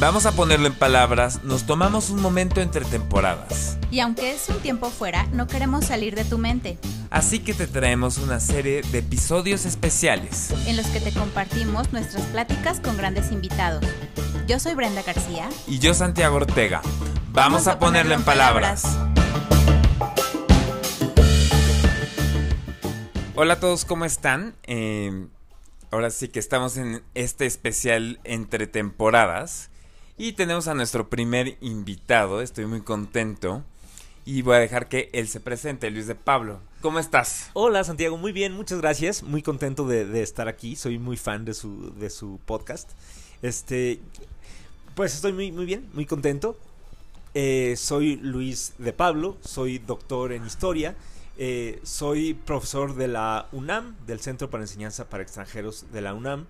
Vamos a ponerlo en palabras, nos tomamos un momento entre temporadas. Y aunque es un tiempo fuera, no queremos salir de tu mente. Así que te traemos una serie de episodios especiales. En los que te compartimos nuestras pláticas con grandes invitados. Yo soy Brenda García. Y yo Santiago Ortega. Vamos, a, ponerlo, en palabras. Hola a todos, ¿cómo están? Eh, ahora sí que estamos en este especial entre temporadas. Y tenemos a nuestro primer invitado. Estoy muy contento. Y voy a dejar que él se presente, Luis de Pablo. ¿Cómo estás? Hola Santiago, muy bien, muchas gracias. Muy contento de, estar aquí. Soy muy fan de su, de su podcast. Este, pues estoy muy, muy bien, muy contento. Eh, soy Luis de Pablo, soy doctor en historia. Eh, soy profesor de la UNAM, del Centro para Enseñanza para Extranjeros de la UNAM.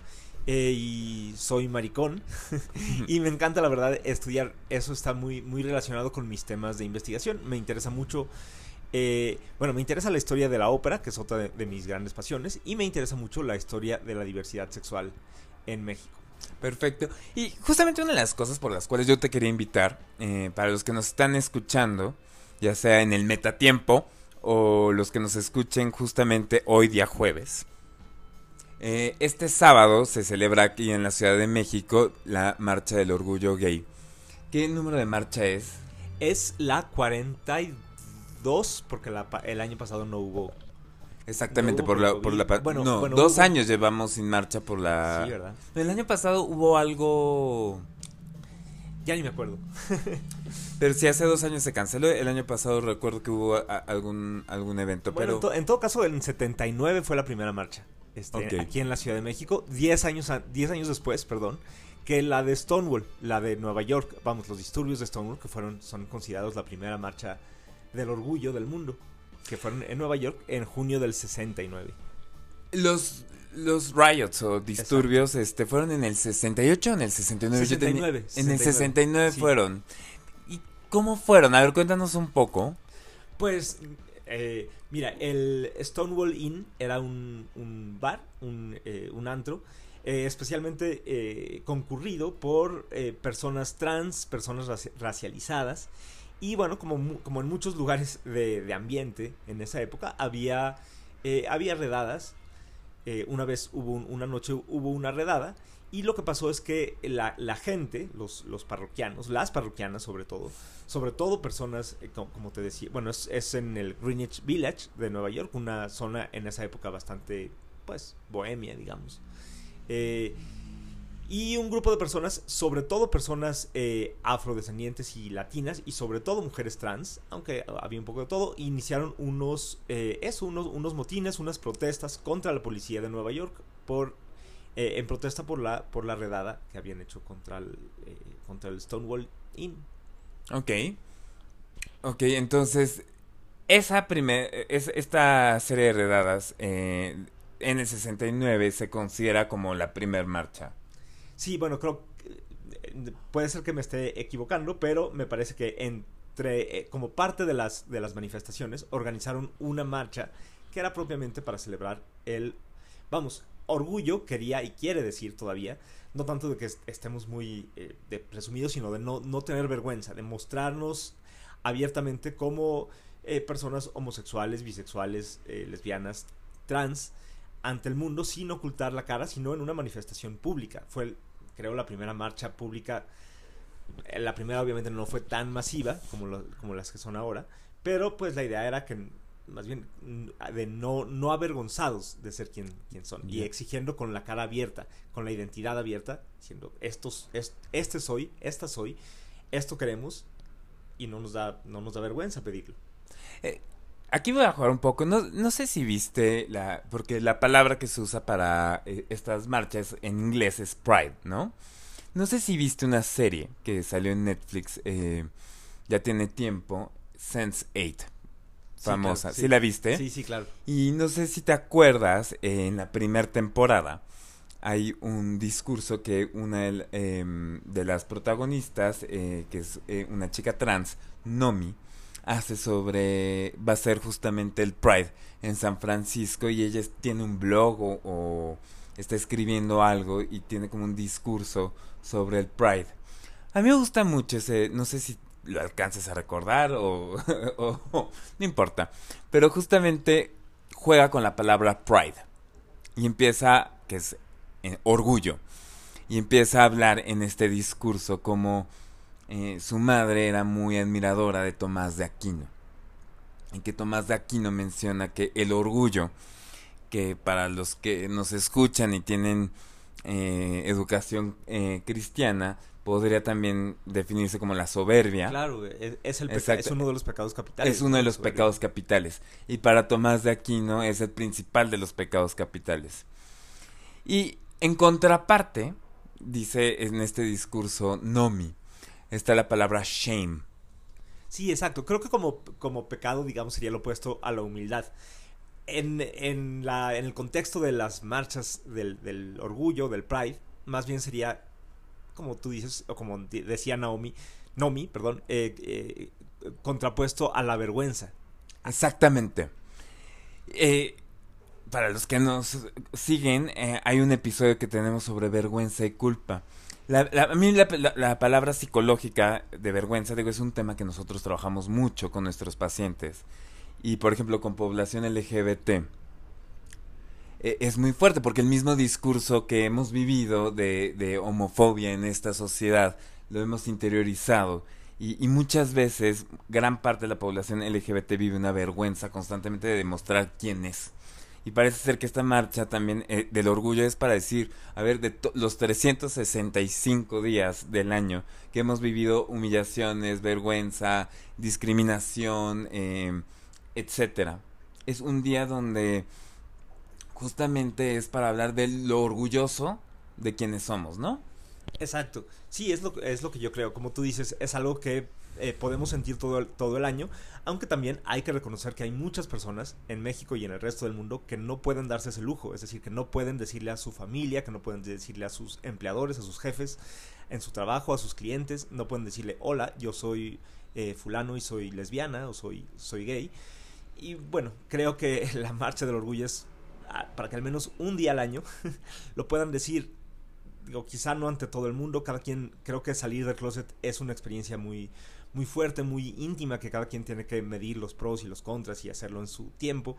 Eh, y soy maricón. y me encanta, la verdad, estudiar. Eso está muy, muy relacionado con mis temas de investigación. Me interesa mucho. Eh, bueno, me interesa la historia de la ópera, que es otra de, mis grandes pasiones. Y me interesa mucho la historia de la diversidad sexual en México. Perfecto. Y justamente una de las cosas por las cuales yo te quería invitar, para los que nos están escuchando, ya sea en el metatiempo o los que nos escuchen justamente hoy día jueves. Eh, este sábado se celebra aquí en la Ciudad de México la Marcha del Orgullo Gay. ¿Qué número de marcha es? Es la 42, porque el año pasado no hubo. Exactamente, por, la, por la... Bueno, no, dos años llevamos sin marcha por la... Sí, ¿verdad? El año pasado hubo algo ya ni me acuerdo. pero si hace dos años se canceló. El año pasado recuerdo que hubo algún, algún evento. pero... En, todo caso, en 79 fue la primera marcha. Este, Aquí en la Ciudad de México. Diez años, diez años después, perdón. Que la de Stonewall, la de Nueva York. Vamos, los disturbios de Stonewall, que fueron, son considerados la primera marcha del orgullo del mundo. Que fueron en Nueva York en junio del 69. Los los riots o disturbios este fueron en el 68 o en el 69. 69 en el 69 fueron. ¿Y cómo fueron? A ver, cuéntanos un poco. Pues, eh, mira, el Stonewall Inn era un, un bar, un, eh, un antro, eh, especialmente concurrido por personas trans, personas racializadas. Y bueno, como, como en muchos lugares de, ambiente en esa época, había, había redadas eh, una vez hubo una noche hubo una redada y lo que pasó es que la, gente, los, los, parroquianos, las parroquianas sobre todo, sobre todo personas, eh, como, te decía, bueno, es, en el Greenwich Village de Nueva York, una zona en esa época bastante, pues, bohemia, digamos. Eh, y un grupo de personas, sobre todo personas eh, afrodescendientes y latinas, y sobre todo mujeres trans, aunque había un poco de todo, iniciaron unos, eso, unos, unos motines, unas protestas contra la policía de Nueva York por, eh, en protesta por la, por la redada que habían hecho contra el, eh, contra el Stonewall Inn. Ok. Ok, entonces, esa primera, es, esta serie de redadas en el 69 se considera como la primer marcha. Sí, bueno, creo que puede ser que me esté equivocando, pero me parece que entre eh, como parte de las de las manifestaciones organizaron una marcha que era propiamente para celebrar el vamos, orgullo quería y quiere decir todavía, no tanto de que estemos muy eh, presumidos, sino de no, no tener vergüenza, de mostrarnos abiertamente como eh, personas homosexuales, bisexuales, lesbianas, trans, ante el mundo sin ocultar la cara, sino en una manifestación pública. Fue creo, la primera marcha pública. Eh, la primera obviamente no fue tan masiva como, como las que son ahora, pero pues la idea era que más bien mm, de no, no avergonzados de ser quien, quien son y exigiendo con la cara abierta, con la identidad abierta, diciendo estos, este soy, esta soy, esto queremos y no nos da, no nos da vergüenza pedirlo. Eh, aquí voy a jugar un poco, no, no sé si viste la, porque la palabra que se usa para eh, estas marchas en inglés es pride, ¿no? No sé si viste una serie que salió en Netflix, eh, ya tiene tiempo, Sense 8, famosa. sí. la viste? Sí, sí, claro. Y no sé si te acuerdas, en la primera temporada hay un discurso que una de, em, de las protagonistas, eh, que es una chica trans, Nomi, hace sobre, va a ser justamente el Pride en San Francisco y ella tiene un blog o, está escribiendo algo y tiene como un discurso sobre el Pride. A mí me gusta mucho ese, no sé si lo alcances a recordar o, o- o- no importa, pero justamente juega con la palabra pride y empieza, que es eh, orgullo, y empieza a hablar en este discurso como eh, su madre era muy admiradora de Tomás de Aquino. Y que Tomás de Aquino menciona que el orgullo, que para los que nos escuchan y tienen eh, educación eh, cristiana, podría también definirse como la soberbia. Claro, es, es el es uno de los pecados capitales. Es uno de los pecados capitales. Y para Tomás de Aquino es el principal de los pecados capitales. Y en contraparte, dice en este discurso Nomi, está la palabra shame. Sí, exacto. Creo que como, como pecado, digamos, sería lo opuesto a la humildad. En, en, la, en el contexto de las marchas del, del orgullo, del pride, más bien sería, como tú dices, o como decía Naomi, Nomi, perdón, eh, eh, contrapuesto a la vergüenza. Exactamente. Eh, para los que nos siguen, eh, hay un episodio que tenemos sobre vergüenza y culpa. La- a mí la palabra psicológica de vergüenza, digo, es un tema que nosotros trabajamos mucho con nuestros pacientes. Y, por ejemplo, con población LGBT. Eh, es muy fuerte porque el mismo discurso que hemos vivido de, homofobia en esta sociedad lo hemos interiorizado. Y, muchas veces gran parte de la población LGBT vive una vergüenza constantemente de demostrar quién es. Y parece ser que esta marcha también eh, del orgullo es para decir, a ver, de los 365 días del año que hemos vivido humillaciones, vergüenza, discriminación, eh, etcétera. Es un día donde justamente es para hablar de lo orgulloso de quienes somos, ¿no? Exacto. Sí, es lo, es lo que yo creo. Como tú dices, es algo que eh, podemos sentir todo el, todo el año, aunque también hay que reconocer que hay muchas personas en México y en el resto del mundo que no pueden darse ese lujo, es decir, que no pueden decirle a su familia, que no pueden decirle a sus empleadores, a sus jefes en su trabajo, a sus clientes, no pueden decirle, hola, yo soy eh, fulano y soy lesbiana o soy, soy gay. Y bueno, creo que la marcha del orgullo es para que al menos un día al año lo puedan decir digo, quizá no ante todo el mundo, cada quien, creo que salir del closet es una experiencia muy, muy fuerte, muy íntima, que cada quien tiene que medir los pros y los contras y hacerlo en su tiempo.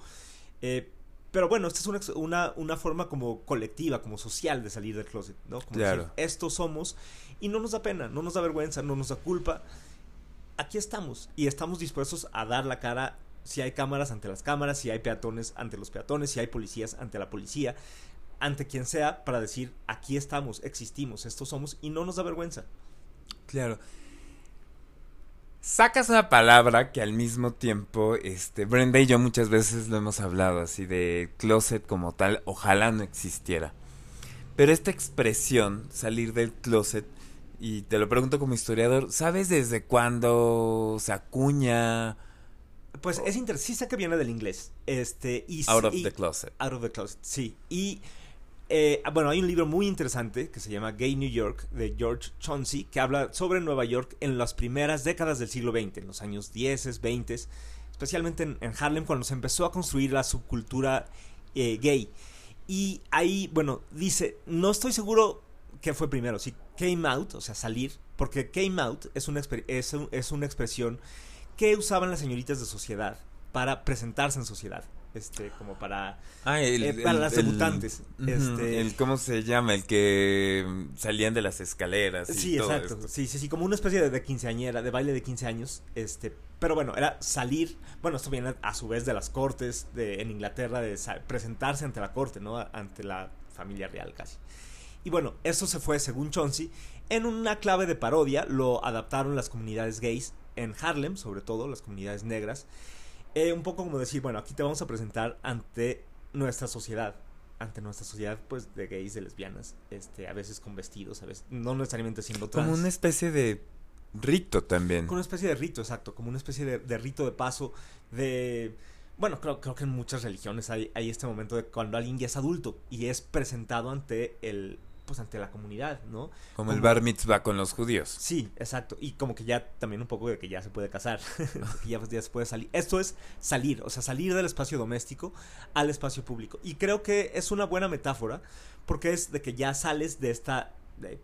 Eh, pero bueno, esta es una, una forma como colectiva, como social de salir del closet, ¿no? Como Claro. decir, estos somos y no nos da pena, no nos da vergüenza, no nos da culpa. Aquí estamos y estamos dispuestos a dar la cara si hay cámaras ante las cámaras, si hay peatones ante los peatones, si hay policías ante la policía, ante quien sea, para decir, aquí estamos, existimos, estos somos y no nos da vergüenza. Claro. Sacas una palabra que al mismo tiempo, este, Brenda y yo muchas veces lo hemos hablado, así de closet como tal, ojalá no existiera. Pero esta expresión, salir del closet, y te lo pregunto como historiador, ¿sabes desde cuándo se acuña Pues es interesante, sí sé que viene del inglés, este, y out of y- the closet? Out of the Closet, sí. Y eh, bueno, hay un libro muy interesante que se llama Gay New York de George Chauncey que habla sobre Nueva York en las primeras décadas del siglo XX, en los años 10, 20, especialmente en, en Harlem cuando se empezó a construir la subcultura eh, gay. Y ahí, bueno, dice, no estoy seguro qué fue primero, si came out, o sea, salir, porque came out es una, exper- es un- es una expresión que usaban las señoritas de sociedad para presentarse en sociedad, este, como para Ah, el, eh, para el- las debutantes, este- el- ¿Cómo se llama? El que mm, salían de las escaleras. Y Sí, todo exacto. esto. Sí, sí, sí, como una especie de, de quinceañera, de baile de 15 años. Este, pero bueno, era salir. Bueno, esto viene a su vez de las cortes de, en Inglaterra, de presentarse ante la corte, ¿no? Ante la familia real casi. Y bueno, eso se fue, según Chauncey, en una clave de parodia. Lo adaptaron las comunidades gays en Harlem, sobre todo las comunidades negras. Eh, un poco como decir, bueno, aquí te vamos a presentar ante nuestra sociedad. Ante nuestra sociedad, pues, de gays, de lesbianas. Este, a veces con vestidos, a veces, no necesariamente siendo trans. Como una especie de rito también. Con una especie de rito, exacto, como una especie de, de rito de paso, de... Bueno, creo, creo que en muchas religiones hay, hay este momento de cuando alguien ya es adulto y es presentado ante el, pues ante la comunidad, ¿no? Como el bar mitzvah con los judíos. Sí, exacto. Y como que ya también un poco de que ya se puede casar, que ya, ya se puede salir. Esto es salir, o sea, salir del espacio doméstico al espacio público. Y creo que es una buena metáfora porque es de que ya sales de esta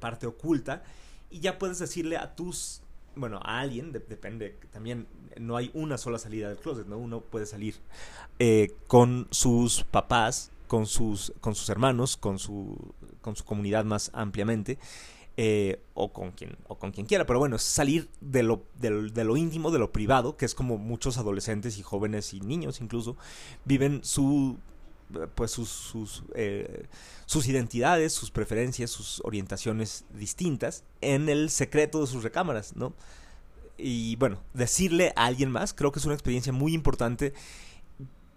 parte oculta y ya puedes decirle a tus, bueno, a alguien, depende, también no hay una sola salida del closet, ¿no? Uno puede salir eh, con sus papás, con sus, con sus hermanos, con su, con su comunidad más ampliamente. Eh, o con quien o con quien quiera pero bueno salir de lo, de, lo íntimo de lo privado que es como muchos adolescentes y jóvenes y niños incluso viven su pues sus sus, eh, sus identidades sus preferencias sus orientaciones distintas en el secreto de sus recámaras no y bueno decirle a alguien más creo que es una experiencia muy importante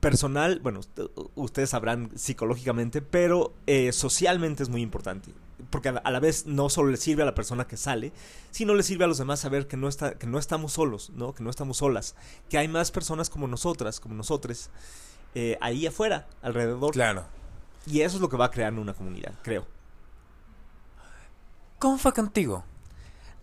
personal, bueno, ustedes sabrán psicológicamente, pero eh, socialmente es muy importante. Porque a la, vez no solo le sirve a la persona que sale, sino le sirve a los demás saber que no, está, que no estamos solos, ¿no? que no estamos solas, que hay más personas como nosotras, como nosotros, eh, ahí afuera, alrededor. Claro. Y eso es lo que va a crear una comunidad, creo. ¿Cómo fue contigo?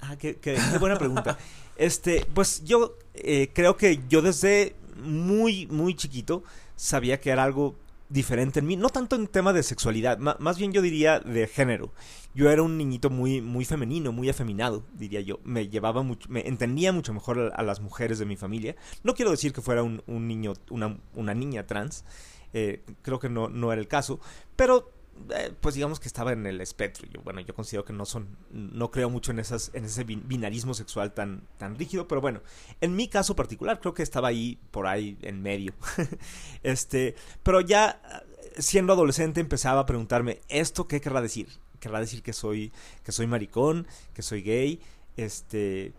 Ah, qué, qué, buena pregunta. Este, pues yo eh, creo que yo desde muy, muy chiquito sabía que era algo diferente en mí, no tanto en tema de sexualidad, más bien yo diría de género. Yo era un niñito muy, muy femenino, muy afeminado, diría yo. Me llevaba mucho, me entendía mucho mejor a, las mujeres de mi familia. No quiero decir que fuera un, niño, una, una, niña trans, eh, creo que no, no era el caso, pero eh, pues digamos que estaba en el espectro. Yo, bueno, yo considero que no son, no creo mucho en esas, en ese binarismo sexual tan, tan rígido, pero bueno, en mi caso particular creo que estaba ahí, por ahí, en medio. este, pero ya eh, siendo adolescente empezaba a preguntarme, ¿esto qué querrá decir? ¿Querrá decir que soy, que soy maricón, que soy gay? Este,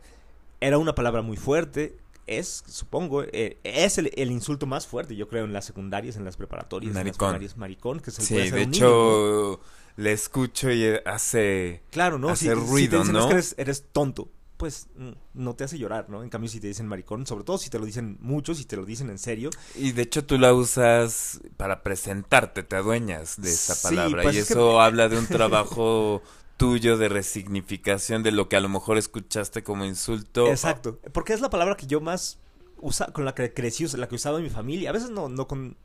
era una palabra muy fuerte es, supongo, eh, es el, insulto más fuerte, yo creo, en las secundarias, en las preparatorias. Maricón. maricón, que es el Sí, de hecho, le escucho y hace. Claro, ¿no? Hace ruido, ¿no? que eres, tonto, pues mm, no te hace llorar, ¿no? En cambio, si te dicen maricón, sobre todo si te lo dicen mucho, si te lo dicen en serio. Y de hecho, tú la usas para presentarte, te adueñas de esa palabra. Pues y eso habla de un trabajo tuyo de resignificación de lo que a lo mejor escuchaste como insulto. Exacto, porque es la palabra que yo más usa, con la que crecí, la que usaba en mi familia. A veces no, no con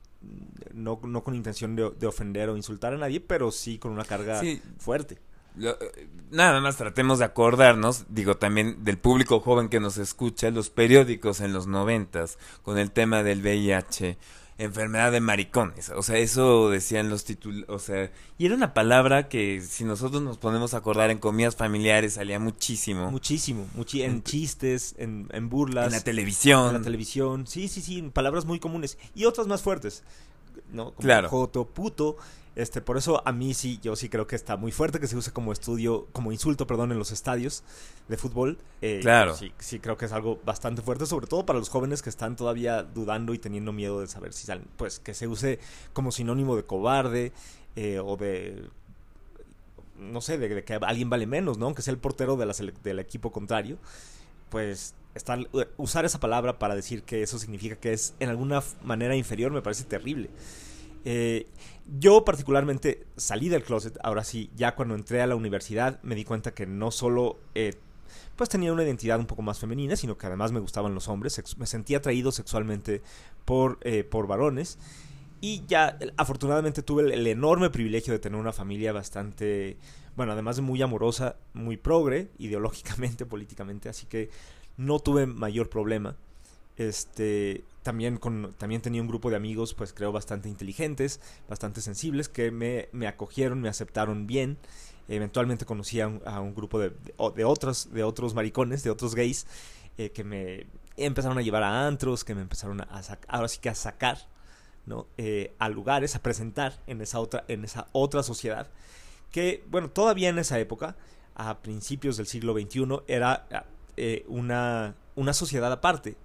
no, no con intención de, ofender o insultar a nadie, pero sí con una carga fuerte. Eh, nada más tratemos de acordarnos, digo también del público joven que nos escucha, los periódicos en los noventas con el tema del VIH enfermedad de maricones. O sea, eso decían los títulos. O sea, y era una palabra que si nosotros nos ponemos a acordar en comidas familiares salía muchísimo. Muchísimo. en chistes, en, burlas. En la televisión. En la televisión. Sí, sí, sí. Palabras muy comunes. Y otras más fuertes. ¿no? Como claro. joto, puto. Este, por eso a mí sí, yo sí creo que está muy fuerte que se use como estudio, como insulto, perdón, en los estadios de fútbol. Eh, claro. Sí, sí creo que es algo bastante fuerte, sobre todo para los jóvenes que están todavía dudando y teniendo miedo de saber si salen. Pues que se use como sinónimo de cobarde eh, o de no sé, de, que alguien vale menos, ¿no? Aunque sea el portero de la del equipo contrario, pues estar, usar esa palabra para decir que eso significa que es en alguna manera inferior me parece terrible. Eh, yo particularmente salí del closet, ahora sí, ya cuando entré a la universidad me di cuenta que no solo eh, pues tenía una identidad un poco más femenina, sino que además me gustaban los hombres, me sentía atraído sexualmente por, eh, por varones y ya afortunadamente tuve el, enorme privilegio de tener una familia bastante, bueno, además de muy amorosa, muy progre, ideológicamente, políticamente, así que no tuve mayor problema. Este, también, con, también tenía un grupo de amigos, pues creo, bastante inteligentes, bastante sensibles, que me, me acogieron, me aceptaron bien. Eventualmente conocí a un, grupo de, de, otros, de otros maricones, de otros gays, eh, que me empezaron a llevar a antros, que me empezaron a, ahora sí que a sacar, ¿no? Eh, a lugares, a presentar en esa otra, en esa otra sociedad. Que, bueno, todavía en esa época, a principios del siglo XXI, era eh, una, una sociedad aparte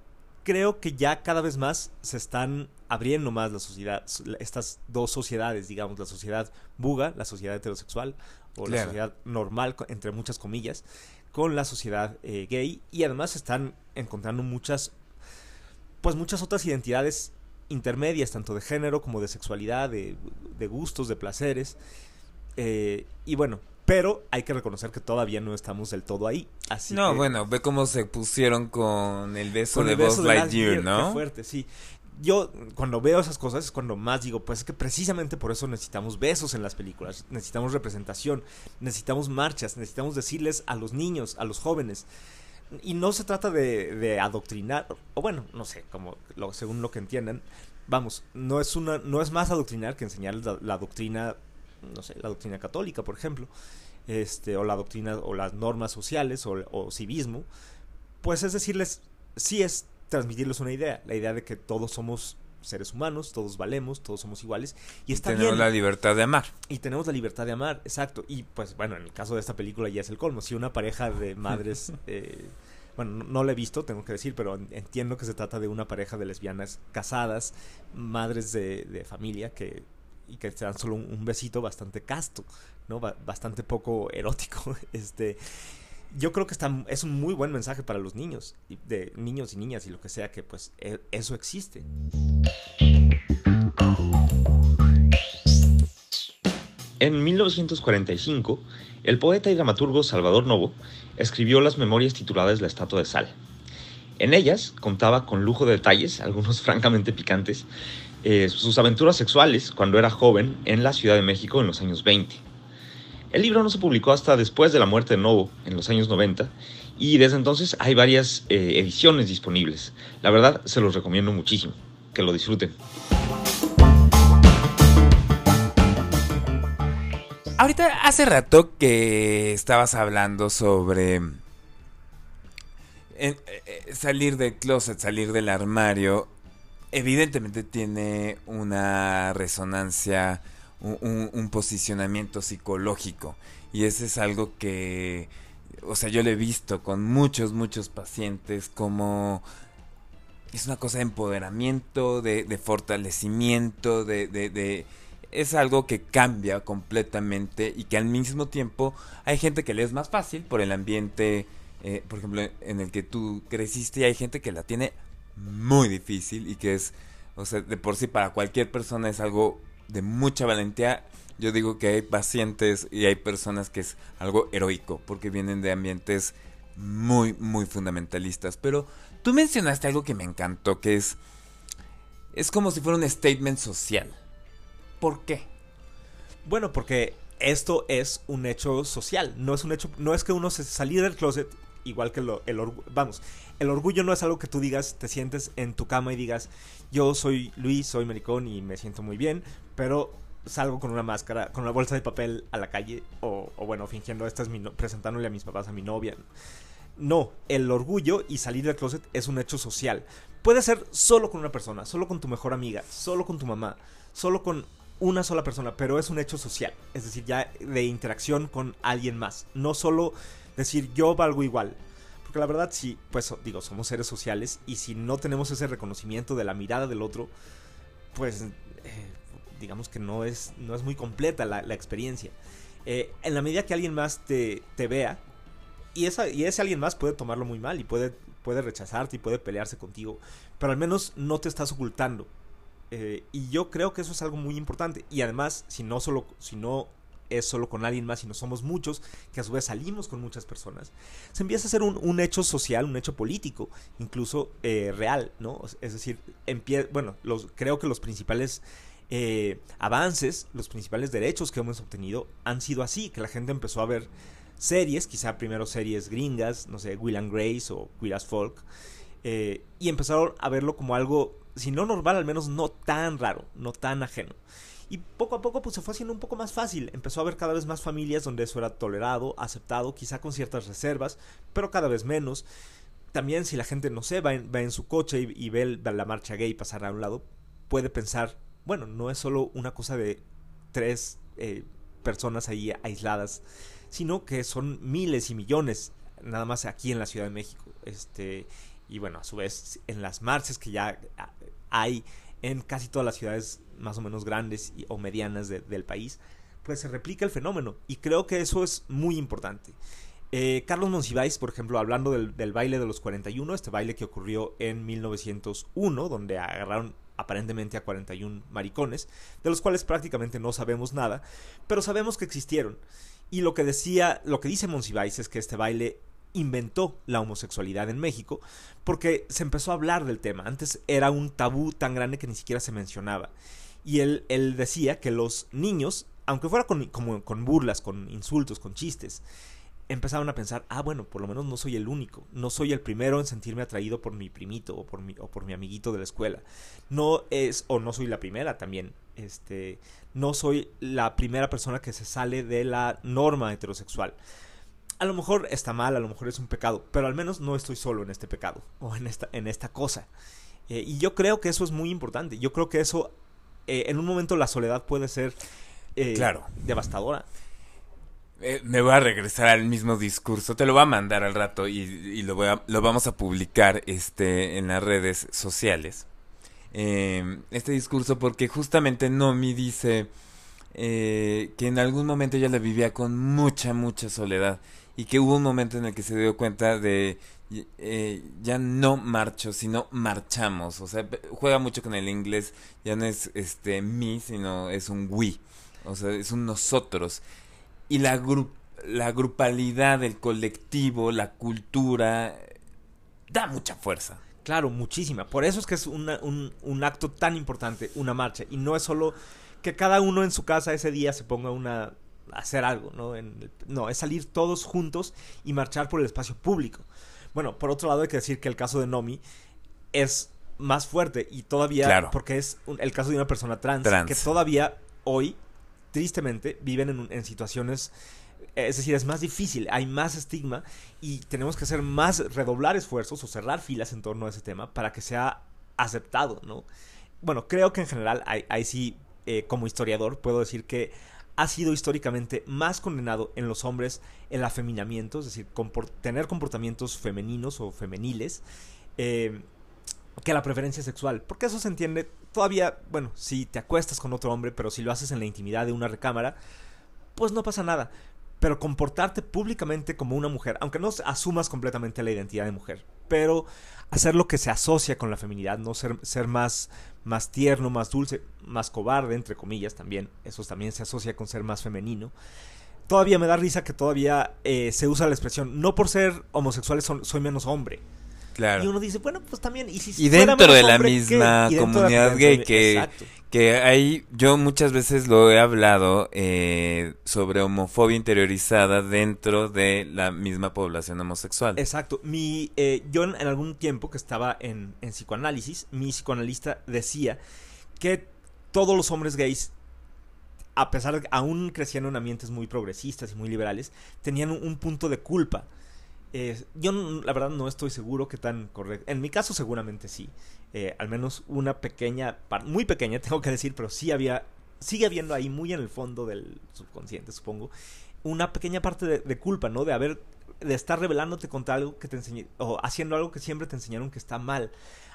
creo que ya cada vez más se están abriendo más la sociedad, estas dos sociedades, digamos, la sociedad buga, la sociedad heterosexual, o la sociedad normal, entre muchas comillas, con la sociedad eh, gay, y además se están encontrando muchas, pues muchas otras identidades intermedias, tanto de género como de sexualidad, de, gustos, de placeres, eh, y bueno, pero hay que reconocer que todavía no estamos del todo ahí. Así no, bueno, ve cómo se pusieron con el beso de Buzz Lightyear, ¿no? Qué fuerte, sí. yo cuando veo esas cosas es cuando más digo, pues es que precisamente por eso necesitamos besos en las películas, necesitamos representación, necesitamos marchas, necesitamos decirles a los niños, a los jóvenes. Y no se trata de, adoctrinar, o bueno, no sé, como lo, según lo que entiendan, vamos, no es una, no es más adoctrinar que enseñar la, doctrina, no sé, la doctrina católica, por ejemplo, este, o la doctrina, o las normas sociales, o, o civismo, pues es decirles, sí es transmitirles una idea, la idea de que todos somos seres humanos, todos valemos, todos somos iguales y, está tenemos la libertad de amar. Y tenemos la libertad de amar, exacto. Y pues bueno, en el caso de esta película ya es el colmo. Si una pareja de madres, eh, bueno, no, la he visto, tengo que decir, pero entiendo que se trata de una pareja de lesbianas casadas, madres de, familia que y que te dan solo un, besito bastante casto, ¿no? bastante poco erótico, este yo creo que es un muy buen mensaje para los niños, de niños y niñas y lo que sea, que pues e, eso existe. En 1945, el poeta y dramaturgo Salvador Novo escribió las memorias tituladas La Estatua de Sal. En ellas contaba con lujo de detalles, algunos francamente picantes, eh, sus aventuras sexuales cuando era joven en la Ciudad de México en los años 20. El libro no se publicó hasta después de la muerte de Novo, en los años 90, y desde entonces hay varias eh, ediciones disponibles. La verdad, se los recomiendo muchísimo. Que lo disfruten. Ahorita hace rato que estabas hablando sobre eh, salir del closet, salir del armario. Evidentemente tiene una resonancia un, posicionamiento psicológico. Y ese es algo que, o sea, yo lo he visto con muchos, muchos pacientes como es una cosa de empoderamiento, de, fortalecimiento, de, de, Es algo que cambia completamente y que al mismo tiempo hay gente que le es más fácil por el ambiente, eh, por ejemplo, en el que tú creciste y hay gente que la tiene muy difícil y que es, o sea, de por sí para cualquier persona es algo de mucha valentía. Yo digo que hay pacientes y hay personas que es algo heroico, porque vienen de ambientes muy, muy fundamentalistas. Pero tú mencionaste algo que me encantó, que es, es como si fuera un statement social. ¿Por qué? Bueno, porque esto es un hecho social, no es un hecho, no es que uno se salga del closet igual que el orgullo, vamos, el orgullo no es algo que tú digas, te sientes en tu cama y digas, yo soy Luis, soy maricón y me siento muy bien, pero salgo con una máscara, con una bolsa de papel a la calle, o, bueno, fingiendo, esta es mi presentándole a mis papás, a mi novia. No, el orgullo y salir del closet es un hecho social. Puede ser solo con una persona, solo con tu mejor amiga, solo con tu mamá, solo con una sola persona, pero es un hecho social, es decir, ya de interacción con alguien más, no solo decir yo valgo igual. Porque la verdad, sí, pues digo, somos seres sociales y si no tenemos ese reconocimiento de la mirada del otro, pues eh, digamos que no es, no es muy completa la, experiencia. Eh, en la medida que alguien más te, te vea, y, esa, y ese alguien más puede tomarlo muy mal y puede, puede rechazarte y puede pelearse contigo, pero al menos no te estás ocultando. Eh, y yo creo que eso es algo muy importante. Y además, si no solo, si no es solo con alguien más, y no somos muchos, que a su vez salimos con muchas personas, se empieza a ser un, hecho social, un hecho político, incluso eh, real, ¿no? Es decir, bueno, los, creo que los principales eh, avances, los principales derechos que hemos obtenido han sido así, que la gente empezó a ver series, quizá primero series gringas, no sé, Will and Grace o Queer as Folk, eh, y empezaron a verlo como algo, si no normal, al menos no tan raro, no tan ajeno. Y poco a poco pues se fue haciendo un poco más fácil. Empezó a haber cada vez más familias donde eso era tolerado, aceptado, quizá con ciertas reservas, pero cada vez menos. También si la gente, no sé, va en, va en su coche y, ve la marcha gay pasar a un lado, puede pensar, bueno, no es solo una cosa de tres eh, personas ahí aisladas, sino que son miles y millones nada más aquí en la Ciudad de México. Este, y bueno, a su vez en las marchas que ya hay en casi todas las ciudades más o menos grandes o medianas del país, pues se replica el fenómeno. Y creo que eso es muy importante. Eh, Carlos Monsiváis, por ejemplo, hablando del, baile de los 41, este baile que ocurrió en 1901, donde agarraron aparentemente a 41 maricones, de los cuales prácticamente no sabemos nada, pero sabemos que existieron. Y lo que decía, lo que dice Monsiváis es que este baile inventó la homosexualidad en México porque se empezó a hablar del tema. Antes era un tabú tan grande que ni siquiera se mencionaba. Y él, él decía que los niños, aunque fuera con, con burlas, con insultos, con chistes, empezaban a pensar, ah, bueno, por lo menos no soy el único, no soy el primero en sentirme atraído por mi primito o por mi, o por mi amiguito de la escuela. No es, o no soy la primera también, este, no soy la primera persona que se sale de la norma heterosexual. A lo mejor está mal, a lo mejor es un pecado, pero al menos no estoy solo en este pecado o en esta, en esta cosa. Eh, y yo creo que eso es muy importante. Yo creo que eso, eh, en un momento la soledad puede ser eh, Claro. devastadora. Eh, me voy a regresar al mismo discurso, te lo voy a mandar al rato y, y lo, voy a- lo vamos a publicar este, en las redes sociales. Este discurso porque justamente Nomi dice que en algún momento ella la vivía con mucha, mucha soledad y que hubo un momento en el que se dio cuenta de eh, ya no marcho, sino marchamos. O sea, juega mucho con el inglés, ya no es este me, sino es un we. O sea, es un nosotros y la, la grupalidad, el colectivo, la cultura, eh, da mucha fuerza. Claro, muchísima. Por eso es que es una- un, un acto tan importante, una marcha. Y no es solo que cada uno en su casa ese día se ponga una hacer algo, ¿no? En el- no, es salir todos juntos y marchar por el espacio público. Bueno, por otro lado hay que decir que el caso de Nomi es más fuerte y todavía Claro. porque es un- el caso de una persona trans, Trans. que todavía hoy tristemente viven en, en situaciones es decir, es más difícil, hay más estigma y tenemos que hacer más, redoblar esfuerzos o cerrar filas en torno a ese tema para que sea aceptado, ¿no? Bueno, creo que en general, ahí, ahí sí, eh, como historiador, puedo decir que ha sido históricamente más condenado en los hombres el afeminamiento, es decir, tener comportamientos femeninos o femeniles, eh, que la preferencia sexual. Porque eso se entiende todavía, bueno, si te acuestas con otro hombre, pero si lo haces en la intimidad de una recámara, pues no pasa nada. Pero comportarte públicamente como una mujer, aunque no asumas completamente la identidad de mujer, pero hacer lo que se asocia con la feminidad, no ser, ser más, más tierno, más dulce, más cobarde, entre comillas también, eso también se asocia con ser más femenino. Todavía me da risa que todavía eh, se usa la expresión, no por ser homosexuales son- soy menos hombre. Claro. Y uno dice, bueno, pues también. Y, si Y dentro de la misma Y dentro de la comunidad comunidad gay que, Exacto. Que hay, yo muchas veces lo he hablado eh, sobre homofobia interiorizada dentro de la misma población homosexual. Exacto. Mi, eh, yo en, algún tiempo que estaba en, en psicoanálisis, mi psicoanalista decía que todos los hombres gays, a pesar de que aún crecían en ambientes muy progresistas y muy liberales, tenían un, un punto de culpa. Eh, yo la verdad no estoy seguro que tan correcto. En mi caso seguramente sí. Eh, al menos una pequeña, muy pequeña tengo que decir, pero sí había, sigue habiendo ahí muy en el fondo del subconsciente supongo, una pequeña parte de, culpa, ¿no? De haber, de estar rebelándote contra algo que te enseñé, o haciendo algo que siempre te enseñaron que está mal,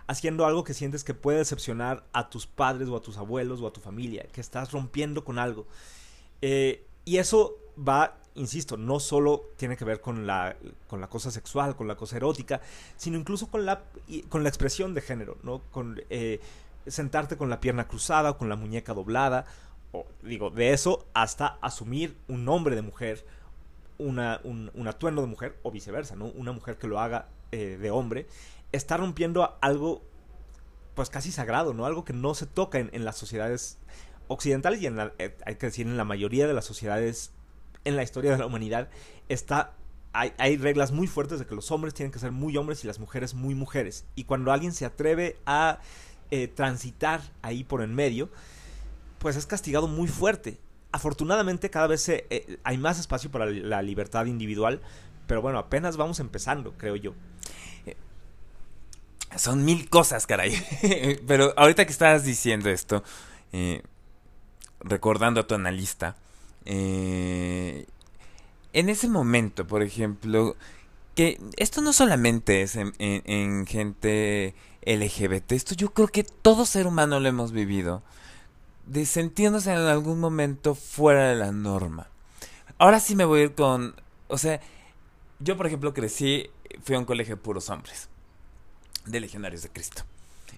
haciendo algo que sientes que puede decepcionar a tus padres o a tus abuelos o a tu familia, que estás rompiendo con algo. Eh, y eso va, insisto, no solo tiene que ver con la, con la cosa sexual, con la cosa erótica, sino incluso con la, con la expresión de género, ¿no? Con eh, sentarte con la pierna cruzada con la muñeca doblada, o digo, de eso hasta asumir un nombre de mujer, una, un, un atuendo de mujer, o viceversa, ¿no? Una mujer que lo haga eh, de hombre, está rompiendo algo, pues casi sagrado, ¿no? Algo que no se toca en, en las sociedades occidentales y en la, eh, hay que decir en la mayoría de las sociedades en la historia de la humanidad está hay, hay reglas muy fuertes de que los hombres tienen que ser muy hombres y las mujeres muy mujeres. Y cuando alguien se atreve a eh, transitar ahí por en medio pues es castigado muy fuerte. Afortunadamente cada vez eh, hay más espacio para la libertad individual pero bueno apenas vamos empezando creo yo. Son mil cosas, caray. Pero ahorita que estabas diciendo esto, eh, recordando a tu analista, eh, en ese momento, por ejemplo, que esto no solamente es en, en- en gente LGBT, esto yo creo que todo ser humano lo hemos vivido, de sentirnos en algún momento fuera de la norma. Ahora sí me voy a ir con, o sea, yo por ejemplo crecí, fui a un colegio de puros hombres de Legionarios de Cristo.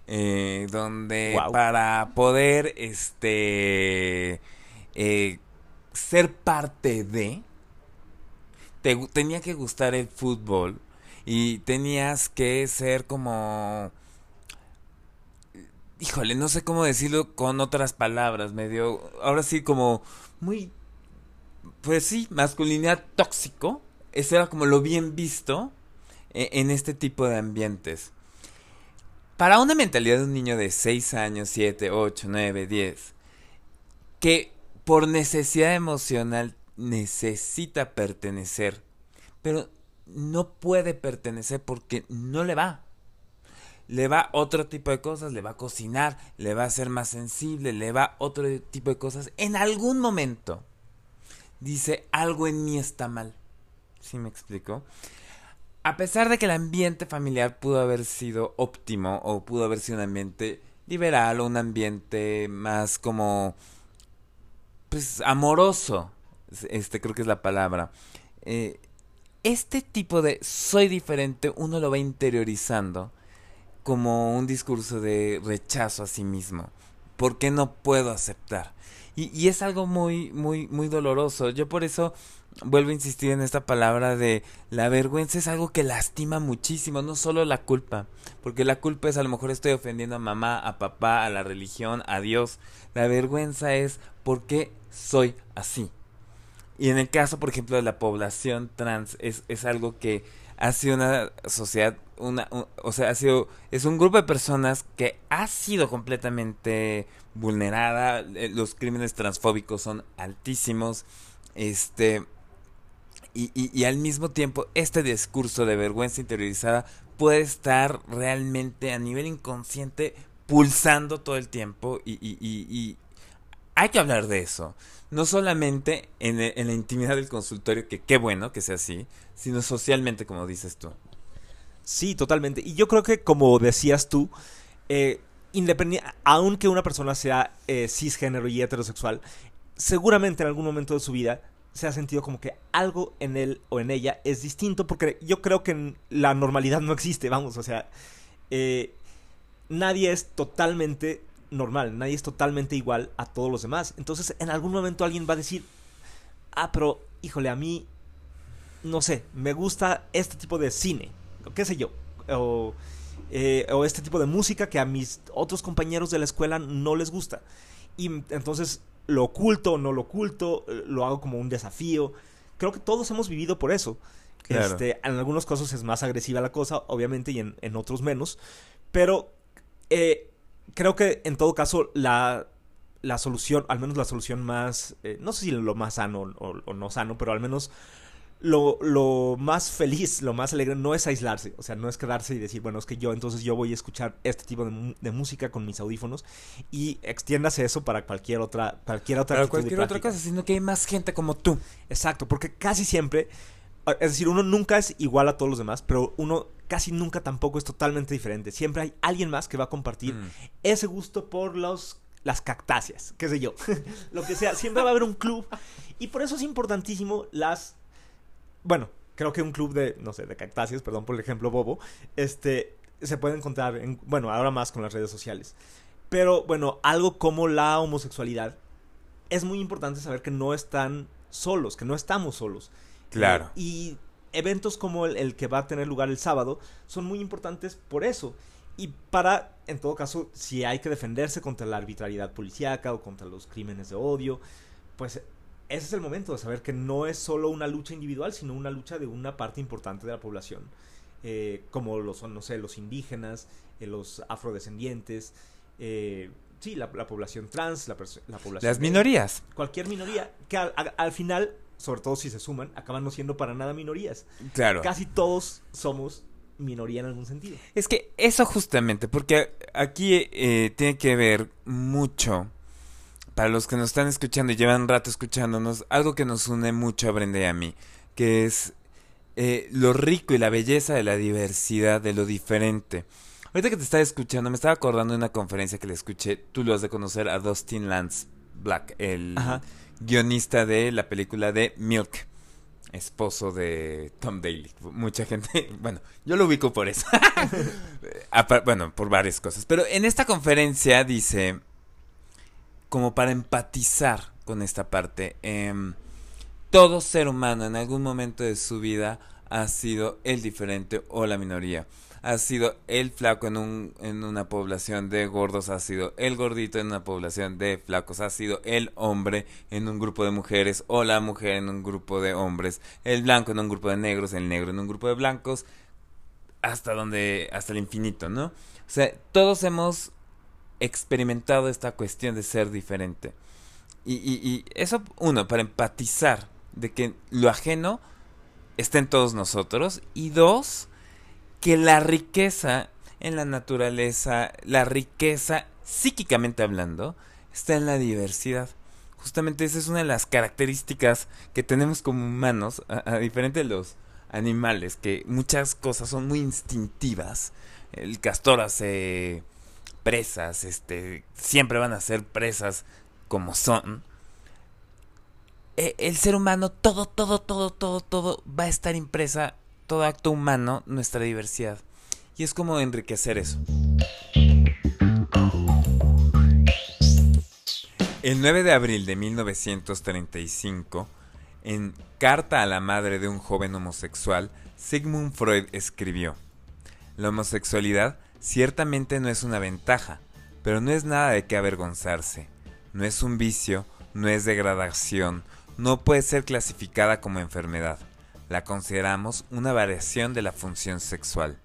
Eh, donde para poder este eh, ser parte de te tenía que gustar el fútbol y tenías que ser como híjole, no sé cómo decirlo con otras palabras, medio ahora sí como muy pues sí, masculinidad tóxico, eso era como lo bien visto e, en este tipo de ambientes. Para una mentalidad de un niño de 6 años, 7, 8, 9, 10, que por necesidad emocional necesita pertenecer, pero no puede pertenecer porque no le va. Le va otro tipo de cosas, le va a cocinar, le va a ser más sensible, le va otro tipo de cosas. En algún momento dice algo en mí está mal. ¿Sí me explico? A pesar de que el ambiente familiar pudo haber sido óptimo o pudo haber sido un ambiente liberal o un ambiente más como pues amoroso, este creo que es la palabra. Eh, este tipo de soy diferente uno lo va interiorizando como un discurso de rechazo a sí mismo. ¿Por qué no puedo aceptar? Y, y, es algo muy, muy, muy doloroso. Yo por eso vuelvo a insistir en esta palabra de la vergüenza es algo que lastima muchísimo, no solo la culpa, porque la culpa es a lo mejor estoy ofendiendo a mamá, a papá, a la religión, a Dios. La vergüenza es por qué soy así. Y en el caso, por ejemplo, de la población trans, es, es algo que ha sido una sociedad, una, o sea, ha sido, es un grupo de personas que ha sido completamente vulnerada, eh, los crímenes transfóbicos son altísimos, este, y, y, al mismo tiempo este discurso de vergüenza interiorizada puede estar realmente a nivel inconsciente pulsando todo el tiempo y, y hay que hablar de eso. No solamente en, en, la intimidad del consultorio, que qué bueno que sea así, sino socialmente, como dices tú. Sí, totalmente. Y yo creo que, como decías tú, eh, aunque una persona sea eh, cisgénero y heterosexual, seguramente en algún momento de su vida se ha sentido como que algo en él o en ella es distinto, porque yo creo que la normalidad no existe, vamos, o sea, eh, nadie es totalmente normal, nadie es totalmente igual a todos los demás. Entonces, en algún momento alguien va a decir, ah, pero, híjole, a mí, no sé, me gusta este tipo de cine, qué sé yo, o, eh, o este tipo de música que a mis otros compañeros de la escuela no les gusta. Y entonces lo oculto o no lo oculto, lo hago como un desafío. Creo que todos hemos vivido por eso. Claro. Este, en algunos casos es más agresiva la cosa, obviamente, y en, en otros menos. Pero eh, creo que en todo caso la, la solución, al menos la solución más, eh, no sé si lo más sano o, o no sano, pero al menos lo, lo, más feliz, lo más alegre no es aislarse, o sea, no es quedarse y decir, bueno, es que yo entonces yo voy a escuchar este tipo de, de música con mis audífonos y extiéndase eso para cualquier otra, cualquier otra, para cualquier otra cosa, sino que hay más gente como tú. Exacto, porque casi siempre, es decir, uno nunca es igual a todos los demás, pero uno casi nunca tampoco es totalmente diferente. Siempre hay alguien más que va a compartir mm. ese gusto por los las cactáceas, qué sé yo, lo que sea, siempre va a haber un club y por eso es importantísimo las bueno, creo que un club de, no sé, de cactáceas, perdón por el ejemplo bobo, este, se puede encontrar, en, bueno, ahora más con las redes sociales. Pero bueno, algo como la homosexualidad, es muy importante saber que no están solos, que no estamos solos. Claro. Eh, y eventos como el, el, que va a tener lugar el sábado son muy importantes por eso. Y para, en todo caso, si hay que defenderse contra la arbitrariedad policíaca o contra los crímenes de odio, pues ese es el momento de saber que no es solo una lucha individual, sino una lucha de una parte importante de la población, eh, como lo son, no sé, los indígenas, eh, los afrodescendientes, eh, sí, la, la, población trans, la, la población... Las minorías. Cualquier minoría, que al, al, final, sobre todo si se suman, acaban no siendo para nada minorías. Claro. Casi todos somos minoría en algún sentido. Es que eso justamente, porque aquí tiene que ver mucho para los que nos están escuchando y llevan rato escuchándonos, algo que nos une mucho a Brenda y a mí, que es eh, lo rico y la belleza de la diversidad, de lo diferente. Ahorita que te estaba escuchando, me estaba acordando de una conferencia que le escuché, tú lo has de conocer, a Dustin Lance Black, el Ajá. Guionista de la película de Milk, esposo de Tom Daly. Mucha gente, bueno, yo lo ubico por eso. bueno, por varias cosas. Pero en esta conferencia dice como para empatizar con esta parte. Eh, todo ser humano en algún momento de su vida ha sido el diferente o la minoría. Ha sido el flaco en, un, en una población de gordos, ha sido el gordito en una población de flacos, ha sido el hombre en un grupo de mujeres o la mujer en un grupo de hombres, el blanco en un grupo de negros, el negro en un grupo de blancos, hasta donde, hasta el infinito, ¿no? O sea, todos hemos experimentado esta cuestión de ser diferente. Y, y, y eso, uno, para empatizar de que lo ajeno está en todos nosotros. Y dos, que la riqueza en la naturaleza, la riqueza psíquicamente hablando, está en la diversidad. Justamente esa es una de las características que tenemos como humanos, a, diferente de los animales, que muchas cosas son muy instintivas. El castor hace presas, este, siempre van a ser presas como son eh, el ser humano, todo, todo, todo, todo, todo va a estar impresa, todo acto humano, nuestra diversidad. Y es como enriquecer eso. El 9 de abril de 1935, en Carta a la madre de un joven homosexual, Sigmund Freud escribió, La homosexualidad ciertamente no es una ventaja, pero no es nada de qué avergonzarse, no es un vicio, no es degradación, no puede ser clasificada como enfermedad. La consideramos una variación de la función sexual.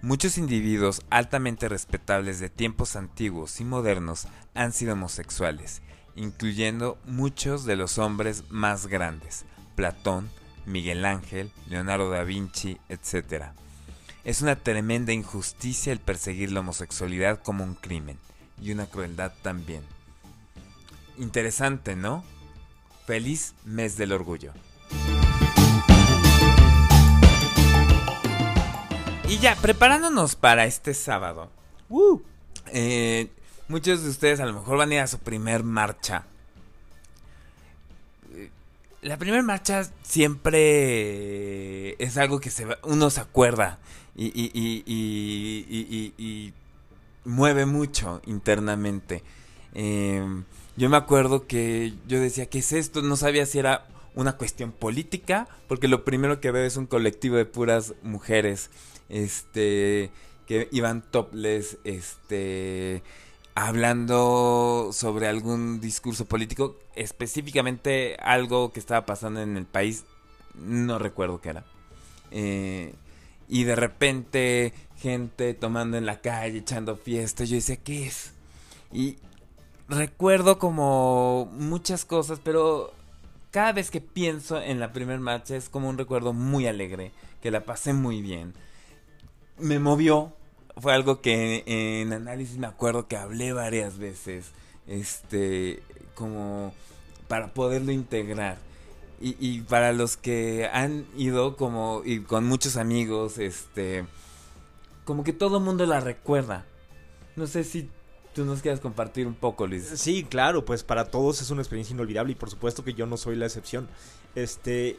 Muchos individuos altamente respetables de tiempos antiguos y modernos han sido homosexuales, incluyendo muchos de los hombres más grandes, Platón, Miguel Ángel, Leonardo da Vinci, etc. Es una tremenda injusticia el perseguir la homosexualidad como un crimen, y una crueldad también. Interesante, ¿no? Feliz mes del orgullo. Y ya, preparándonos para este sábado. Eh, muchos de ustedes a lo mejor van a ir a su primer marcha. La primera marcha siempre es algo que se uno se acuerda y, y, y, y mueve mucho internamente. Eh, yo me acuerdo que yo decía, ¿qué es esto? No sabía si era una cuestión política, porque lo primero que veo es un colectivo de puras mujeres, este, que iban topless, este, hablando sobre algún discurso político, específicamente algo que estaba pasando en el país, no recuerdo qué era. Eh, y de repente gente tomando en la calle, echando fiesta, yo decía, ¿qué es? Y, recuerdo como muchas cosas, pero cada vez que pienso en la primer marcha es como un recuerdo muy alegre, que la pasé muy bien. Me movió, fue algo que en, análisis me acuerdo que hablé varias veces, este, como para poderlo integrar. Y, y, para los que han ido como y con muchos amigos, este, como que todo el mundo la recuerda. No sé si tú nos quieras compartir un poco, Luis. Sí, claro, pues para todos es una experiencia inolvidable y por supuesto que yo no soy la excepción. Este,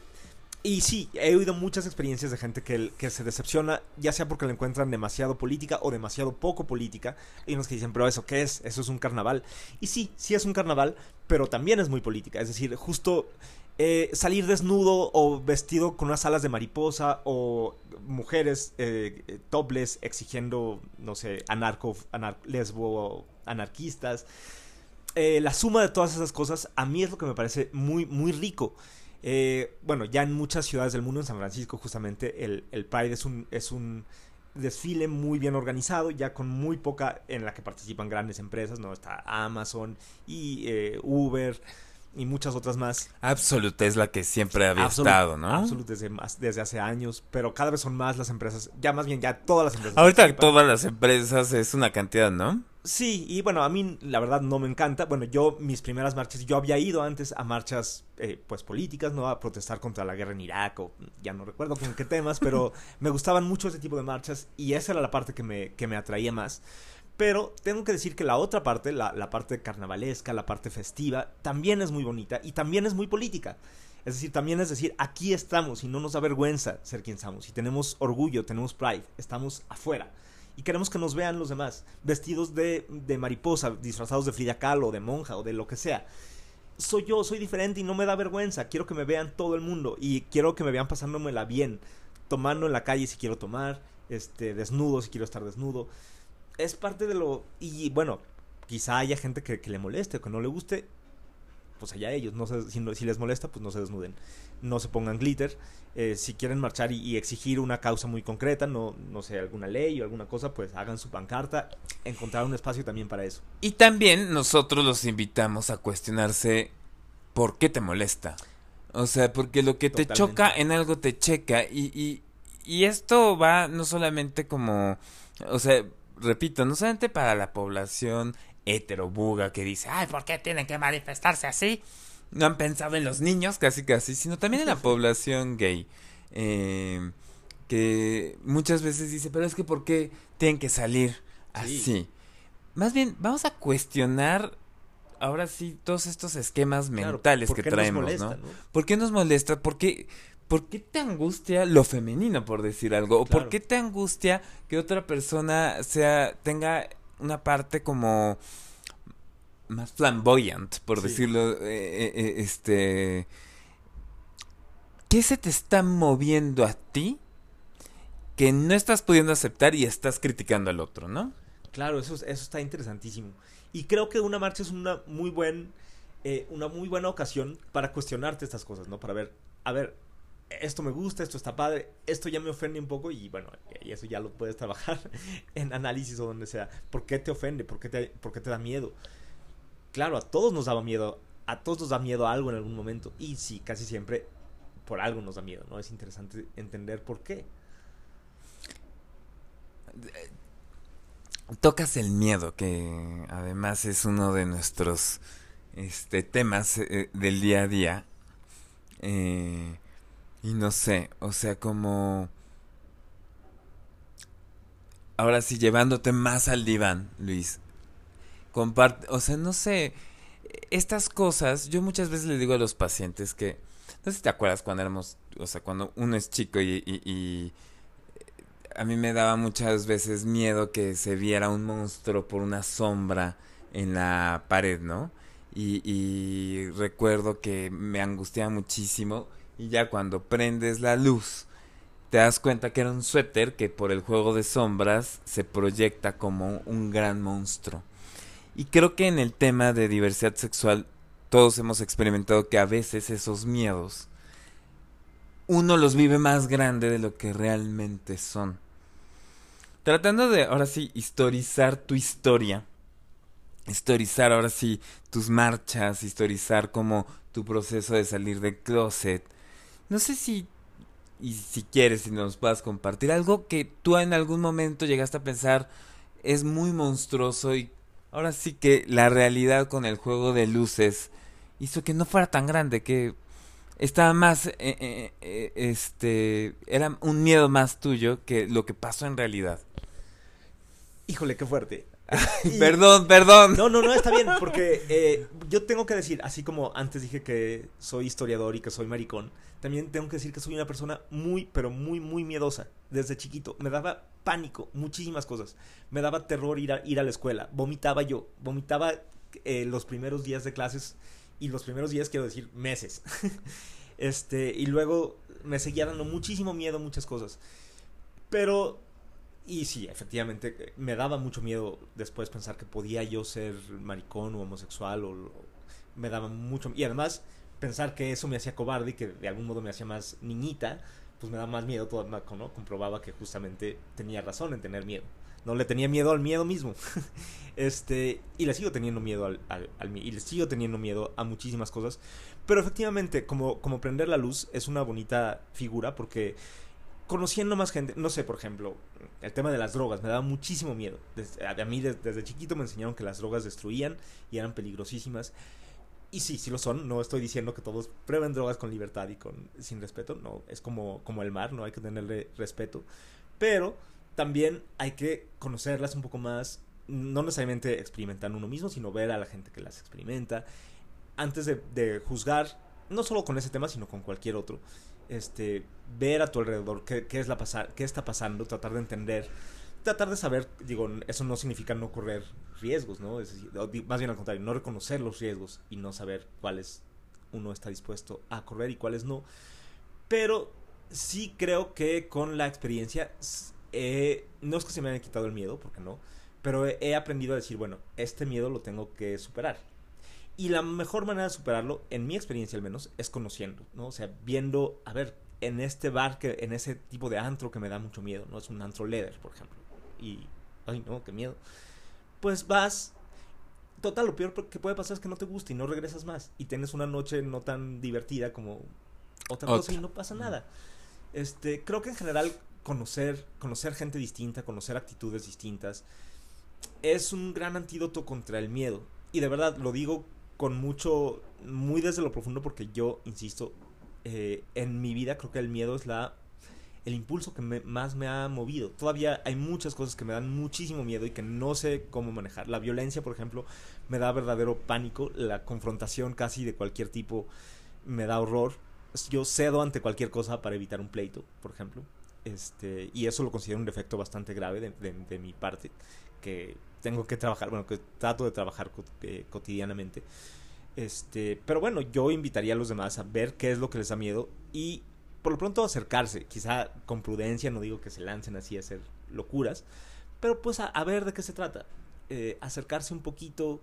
y sí, he oído muchas experiencias de gente que, que, se decepciona, ya sea porque la encuentran demasiado política o demasiado poco política. Y unos que dicen, pero ¿eso qué es? Eso es un carnaval. Y sí, sí es un carnaval, pero también es muy política. Es decir, justo eh, salir desnudo o vestido con unas alas de mariposa o mujeres eh, topless exigiendo, no sé, anarco, lesbo, anarquistas. Eh, la suma de todas esas cosas a mí es lo que me parece muy, muy rico. Eh, bueno, ya en muchas ciudades del mundo, en San Francisco justamente, el, el Pride es un, es un desfile muy bien organizado, ya con muy poca en la que participan grandes empresas, ¿no? Está Amazon y Uber y muchas otras más. Absolute es la que siempre había estado, ¿no? Absolute desde, más, desde hace años, pero cada vez son más las empresas, ya más bien ya todas las empresas. Ahorita todas las empresas es una cantidad, ¿no? Sí, y bueno, a mí la verdad no me encanta. Bueno, yo mis primeras marchas, yo había ido antes a marchas eh, pues políticas, ¿no? A protestar contra la guerra en Irak o ya no recuerdo con qué temas, pero me gustaban mucho ese tipo de marchas y esa era la parte que me, que me atraía más. Pero tengo que decir que la otra parte, la, parte carnavalesca, la parte festiva, también es muy bonita y también es muy política. Es decir, también es decir, aquí estamos y no nos da vergüenza ser quien somos. Y tenemos orgullo, tenemos pride, estamos afuera. Y queremos que nos vean los demás, vestidos de, mariposa, disfrazados de Frida Kahlo, de monja o de lo que sea. soy yo, soy diferente y no me da vergüenza. Quiero que me vean todo el mundo y quiero que me vean pasándomela bien, tomando en la calle si quiero tomar, este, desnudo si quiero estar desnudo. Es parte de lo... Y bueno, quizá haya gente que, que le moleste o que no le guste, pues allá ellos. No sé, si, si les molesta, pues no se desnuden. No se pongan glitter. Eh, si quieren marchar y, exigir una causa muy concreta, no, no sé, alguna ley o alguna cosa, pues hagan su pancarta, encontrar un espacio también para eso. Y también nosotros los invitamos a cuestionarse por qué te molesta. O sea, porque lo que te choca en algo te checa y, y, y esto va no solamente como, o sea, repito, no solamente para la población heterobuga que dice, ay, ¿por qué tienen que manifestarse así? No han pensado en los niños, casi casi, sino también en la población gay. Eh, que muchas veces dice, pero es que ¿por qué tienen que salir así? Más bien, vamos a cuestionar ahora sí todos estos esquemas mentales que traemos, ¿no? ¿Por qué nos molesta? ¿Por qué, ¿Por qué te angustia lo femenino, por decir algo? ¿O por qué te angustia que otra persona sea tenga una parte como más flamboyant, por decirlo, eh, eh, eh, este... ¿Qué se te está moviendo a ti que no estás pudiendo aceptar y estás criticando al otro, no? Claro, eso, eso está interesantísimo. Y creo que una marcha es una muy, buen, una muy buena ocasión para cuestionarte estas cosas, ¿no? Para ver, a ver, esto me gusta, esto está padre, esto ya me ofende un poco y bueno, y eso ya lo puedes trabajar en análisis o donde sea. ¿Por qué te ofende? ¿Por qué te, por qué te da miedo? Claro, a todos nos daba miedo, a todos nos da miedo algo en algún momento y sí, casi siempre por algo nos da miedo, ¿no? Es interesante entender por qué. Tocas el miedo, que además es uno de nuestros este, temas eh, del día a día. Eh, y no sé, o sea, como... Ahora sí, llevándote más al diván, Luis. Comparte, o sea, no sé, estas cosas, yo muchas veces le digo a los pacientes que, no sé si te acuerdas cuando éramos, o sea, cuando uno es chico y, y, a mí me daba muchas veces miedo que se viera un monstruo por una sombra en la pared, ¿no? Y, y recuerdo que me angustiaba muchísimo y ya cuando prendes la luz te das cuenta que era un suéter que por el juego de sombras se proyecta como un gran monstruo. Y creo que en el tema de diversidad sexual todos hemos experimentado que a veces esos miedos uno los vive más grande de lo que realmente son. Tratando de ahora sí historizar tu historia, historizar ahora sí tus marchas, historizar como tu proceso de salir del closet, no sé si, y si quieres, si nos puedas compartir algo que tú en algún momento llegaste a pensar es muy monstruoso y ahora sí que la realidad con el juego de luces hizo que no fuera tan grande, que estaba más, eh, eh, eh, este, era un miedo más tuyo que lo que pasó en realidad. Híjole, qué fuerte. perdón, perdón. No, no, no, está bien, porque eh, yo tengo que decir, así como antes dije que soy historiador y que soy maricón, también tengo que decir que soy una persona muy, pero muy, muy miedosa. Desde chiquito. Me daba pánico, muchísimas cosas. Me daba terror ir a, ir a la escuela. Vomitaba yo. Vomitaba eh, los primeros días de clases. Y los primeros días quiero decir meses. este, y luego me seguía dando muchísimo miedo muchas cosas. Pero y sí, efectivamente, me daba mucho miedo después pensar que podía yo ser maricón o homosexual o, me daba mucho y además pensar que eso me hacía cobarde y que de algún modo me hacía más niñita, pues me da más miedo todo, ¿no? Comprobaba que justamente tenía razón en tener miedo. No le tenía miedo al miedo mismo. este, y le sigo teniendo miedo al, al, al, y le sigo teniendo miedo a muchísimas cosas. Pero efectivamente, como, como prender la luz es una bonita figura porque conociendo más gente, no sé, por ejemplo, el tema de las drogas, me daba muchísimo miedo. A mí desde, chiquito me enseñaron que las drogas destruían y eran peligrosísimas. Y sí, sí lo son, no estoy diciendo que todos prueben drogas con libertad y con sin respeto, no, es como, como el mar, no hay que tenerle respeto. Pero también hay que conocerlas un poco más, no necesariamente experimentar uno mismo, sino ver a la gente que las experimenta, antes de juzgar, no solo con ese tema, sino con cualquier otro este, ver a tu alrededor qué, es la pasar, qué está pasando, tratar de entender tratar de saber, digo, eso no significa no correr riesgos, ¿no? Es más bien al contrario, no reconocer los riesgos y no saber cuáles uno está dispuesto a correr y cuáles no. Pero sí creo que con la experiencia, no es que se me haya quitado el miedo, porque no, pero he aprendido a decir, bueno, este miedo lo tengo que superar. Y la mejor manera de superarlo, en mi experiencia al menos, es conociendo, ¿no? O sea, viendo, a ver, en este bar, que, en ese tipo de antro que me da mucho miedo, ¿no? Es un antro leather, por ejemplo. Y, ay, no, qué miedo. Pues vas, total, lo peor que puede pasar es que no te guste y no regresas más. Y tienes una noche no tan divertida como otra, cosa y no pasa nada. Este, creo que en general conocer, conocer gente distinta, conocer actitudes distintas, es un gran antídoto contra el miedo. Y de verdad lo digo con mucho, muy desde lo profundo porque yo, insisto, eh, en mi vida creo que el miedo es la el impulso que más me ha movido. Todavía hay muchas cosas que me dan muchísimo miedo y que no sé cómo manejar. La violencia, por ejemplo, me da verdadero pánico. La confrontación casi de cualquier tipo me da horror. Yo cedo ante cualquier cosa para evitar un pleito, por ejemplo. Este, y eso lo considero un defecto bastante grave de, mi parte, que tengo que trabajar, bueno, que trato de trabajar eh, cotidianamente. Este, pero bueno, yo invitaría a los demás a ver qué es lo que les da miedo y por lo pronto acercarse, quizá con prudencia, no digo que se lancen así a hacer locuras, pero pues a, ver de qué se trata, eh, acercarse un poquito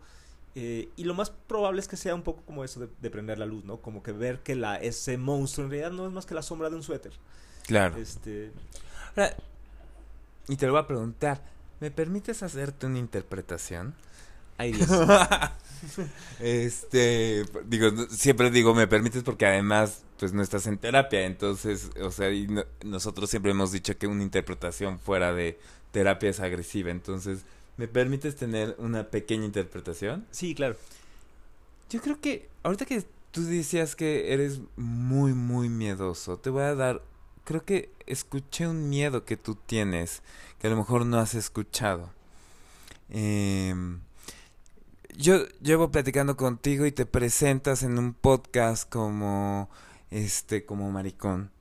eh, y lo más probable es que sea un poco como eso de, de, prender la luz, ¿no? Como que ver que la, ese monstruo en realidad no es más que la sombra de un suéter. Claro. Este... y te lo voy a preguntar, ¿me permites hacerte una interpretación? Ay, este, digo, siempre digo, me permites porque además, pues no estás en terapia, entonces, o sea, y nosotros siempre hemos dicho que una interpretación fuera de terapia es agresiva, entonces, ¿me permites tener una pequeña interpretación? Sí, claro. Yo creo que, ahorita que tú decías que eres muy, muy miedoso, te voy a dar, creo que escuché un miedo que tú tienes, que a lo mejor no has escuchado. Eh, yo llevo platicando contigo y te presentas en un podcast como este como maricón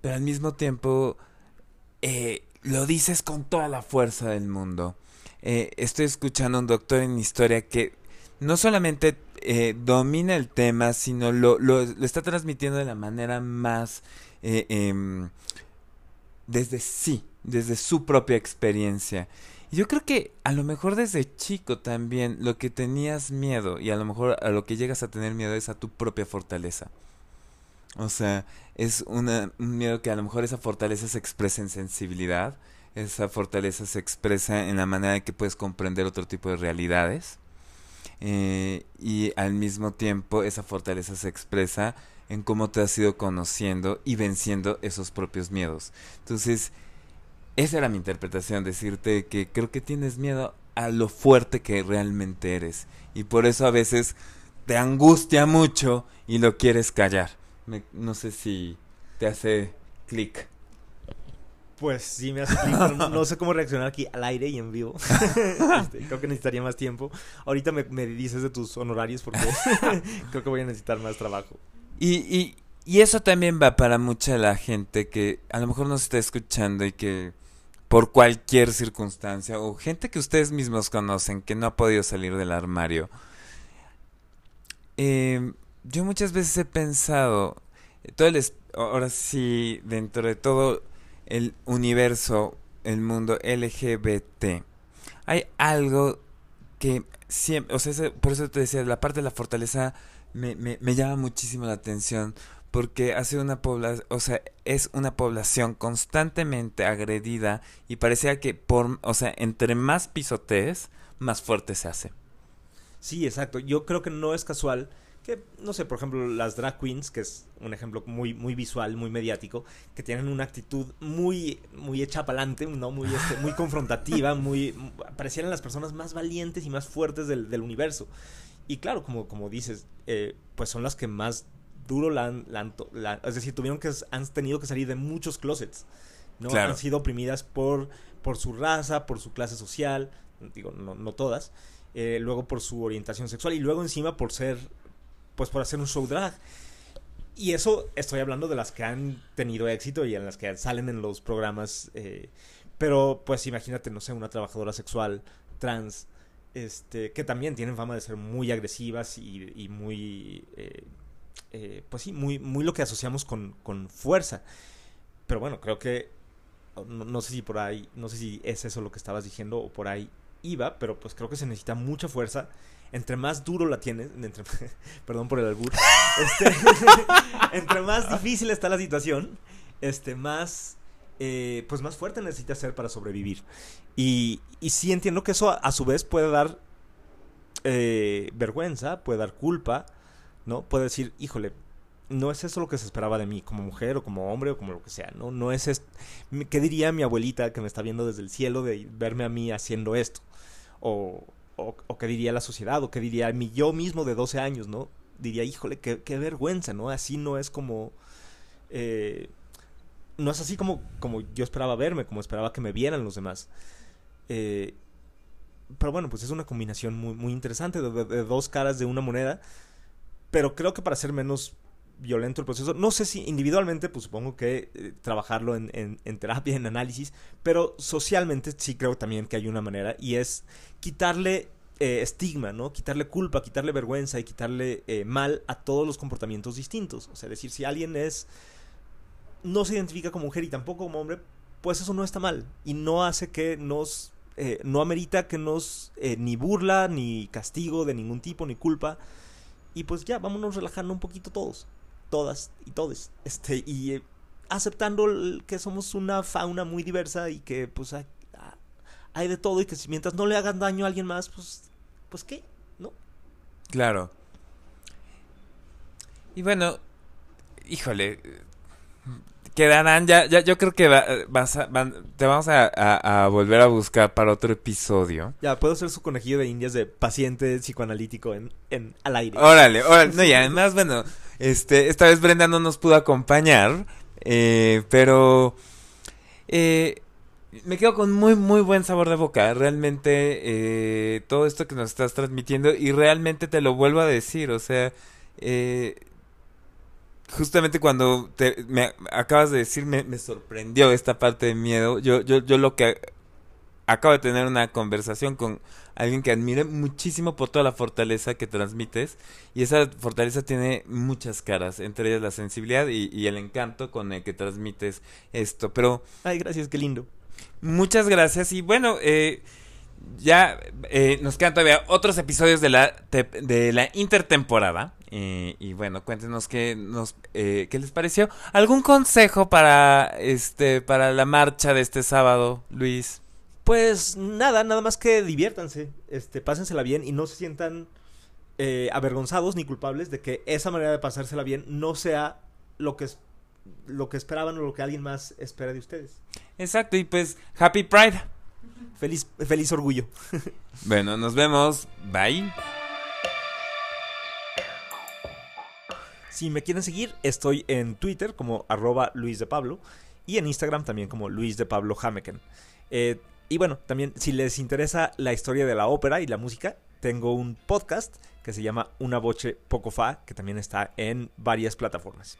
pero al mismo tiempo eh, lo dices con toda la fuerza del mundo eh, estoy escuchando a un doctor en historia que no solamente eh, domina el tema sino lo, lo, está transmitiendo de la manera más em, desde sí desde su propia experiencia yo creo que a lo mejor desde chico también lo que tenías miedo y a lo mejor a lo que llegas a tener miedo es a tu propia fortaleza. O sea, es una, un miedo que a lo mejor esa fortaleza se expresa en sensibilidad, esa fortaleza se expresa en la manera en que puedes comprender otro tipo de realidades eh, y al mismo tiempo esa fortaleza se expresa en cómo te has ido conociendo y venciendo esos propios miedos. Entonces, esa era mi interpretación, decirte que creo que tienes miedo a lo fuerte que realmente eres. Y por eso a veces te angustia mucho y lo quieres callar. no sé si te hace clic. Pues sí me hace clic, no, sé cómo reaccionar aquí al aire y en vivo. Este, creo que necesitaría más tiempo. Ahorita me, dices de tus honorarios porque creo que voy a necesitar más trabajo. Y, y, y eso también va para mucha la gente que a lo mejor nos está escuchando y que por cualquier circunstancia o gente que ustedes mismos conocen que no ha podido salir del armario. Eh, yo muchas veces he pensado, todo el, ahora sí, dentro de todo el universo, el mundo LGBT, hay algo que siempre, o sea, por eso te decía, la parte de la fortaleza me, me, me llama muchísimo la atención porque hace una población, o sea, es una población constantemente agredida y parecía que por, o sea, entre más pisotees, más fuerte se hace. Sí, exacto. Yo creo que no es casual que, no sé, por ejemplo, las drag queens, que es un ejemplo muy, muy visual, muy mediático, que tienen una actitud muy, muy hecha para adelante, ¿no? Muy, este, muy confrontativa, muy, parecieran las personas más valientes y más fuertes del, del universo. Y claro, como, como dices, eh, pues son las que más duro la, la, es decir, tuvieron que han tenido que salir de muchos closets, ¿no? Han sido oprimidas por por su raza, por su clase social, digo, no, no todas, eh, luego por su orientación sexual y luego encima por ser, pues por hacer un show drag. Y eso estoy hablando de las que han tenido éxito y en las que salen en los programas. Eh, Pero pues imagínate, no sé, una trabajadora sexual trans, este, que también tienen fama de ser muy agresivas y, muy, eh, eh, pues sí, muy, muy lo que asociamos con, con fuerza. Pero bueno, creo que, no, no sé si por ahí, no sé si es eso lo que estabas diciendo o por ahí iba, pero pues creo que se necesita mucha fuerza entre más duro la tienes, entre, perdón por el albur, este, entre más difícil está la situación, este, más, eh, pues más fuerte necesitas ser para sobrevivir. Y, y sí entiendo que eso a, su vez puede dar eh, vergüenza, puede dar culpa, ¿no? Puede decir, híjole, no es eso lo que se esperaba de mí, como mujer o como hombre o como lo que sea, ¿no? No es esto. ¿Qué diría mi abuelita que me está viendo desde el cielo de verme a mí haciendo esto? O, o, o qué diría la sociedad, o qué diría mi yo mismo de 12 años, ¿no? Diría, híjole, qué, qué vergüenza, ¿no? Así no es como... eh, no es así como, como yo esperaba verme, como esperaba que me vieran los demás. Eh, pero bueno, pues es una combinación muy, muy interesante de, dos caras de una moneda. Pero creo que para ser menos violento el proceso, no sé si individualmente, pues supongo que eh, trabajarlo en, en- en terapia, en análisis, pero socialmente sí creo también que hay una manera y es quitarle eh, estigma, ¿no? Quitarle culpa, quitarle vergüenza y quitarle eh, mal a todos los comportamientos distintos. O sea, decir, si alguien es no se identifica como mujer y tampoco como hombre, pues eso no está mal y no hace que nos eh, no amerita que nos eh, ni burla ni castigo de ningún tipo ni culpa. Y pues ya vámonos relajando un poquito todos todas y todes. Este y eh, aceptando que somos una fauna muy diversa y que pues hay, hay de todo y que si mientras no le hagan daño a alguien más pues pues qué no Claro. Y bueno, híjole, quedarán ya, ya yo creo que va- vas a- van- te vamos a, a- a volver a buscar para otro episodio. ya puedo ser su conejillo de indias de paciente psicoanalítico en, en al aire Órale, órale. No, y además, bueno, este, esta vez Brenda no nos pudo acompañar, eh, pero eh, me quedo con muy, muy buen sabor de boca. Realmente, eh, todo esto que nos estás transmitiendo, y realmente te lo vuelvo a decir, o sea, eh, justamente cuando te, me acabas de decir, me, me sorprendió esta parte de miedo. Yo, yo, yo lo que acabo de tener una conversación con alguien que admire muchísimo por toda la fortaleza que transmites. Y esa fortaleza tiene muchas caras, entre ellas la sensibilidad y, y el encanto con el que transmites esto. Pero ay gracias qué lindo muchas gracias y bueno, eh, ya eh, nos quedan todavía otros episodios de la, de la intertemporada. Eh, y bueno, cuéntenos qué, nos, eh, qué les pareció. ¿Algún consejo para, este, para la marcha de este sábado, Luis? Pues nada, nada más que diviértanse, este, pásensela bien y no se sientan eh, avergonzados ni culpables de que esa manera de pasársela bien no sea lo que es, lo que esperaban o lo que alguien más espera de ustedes. Exacto, y pues, Happy Pride. Feliz, feliz orgullo. Bueno, nos vemos. Bye. Si me quieren seguir, estoy en Twitter como arroba Luis de Pablo y en Instagram también como Luis de Pablo Hameken. Eh, y bueno, también si les interesa la historia de la ópera y la música, tengo un podcast que se llama Una Voce Poco Fa, que también está en varias plataformas.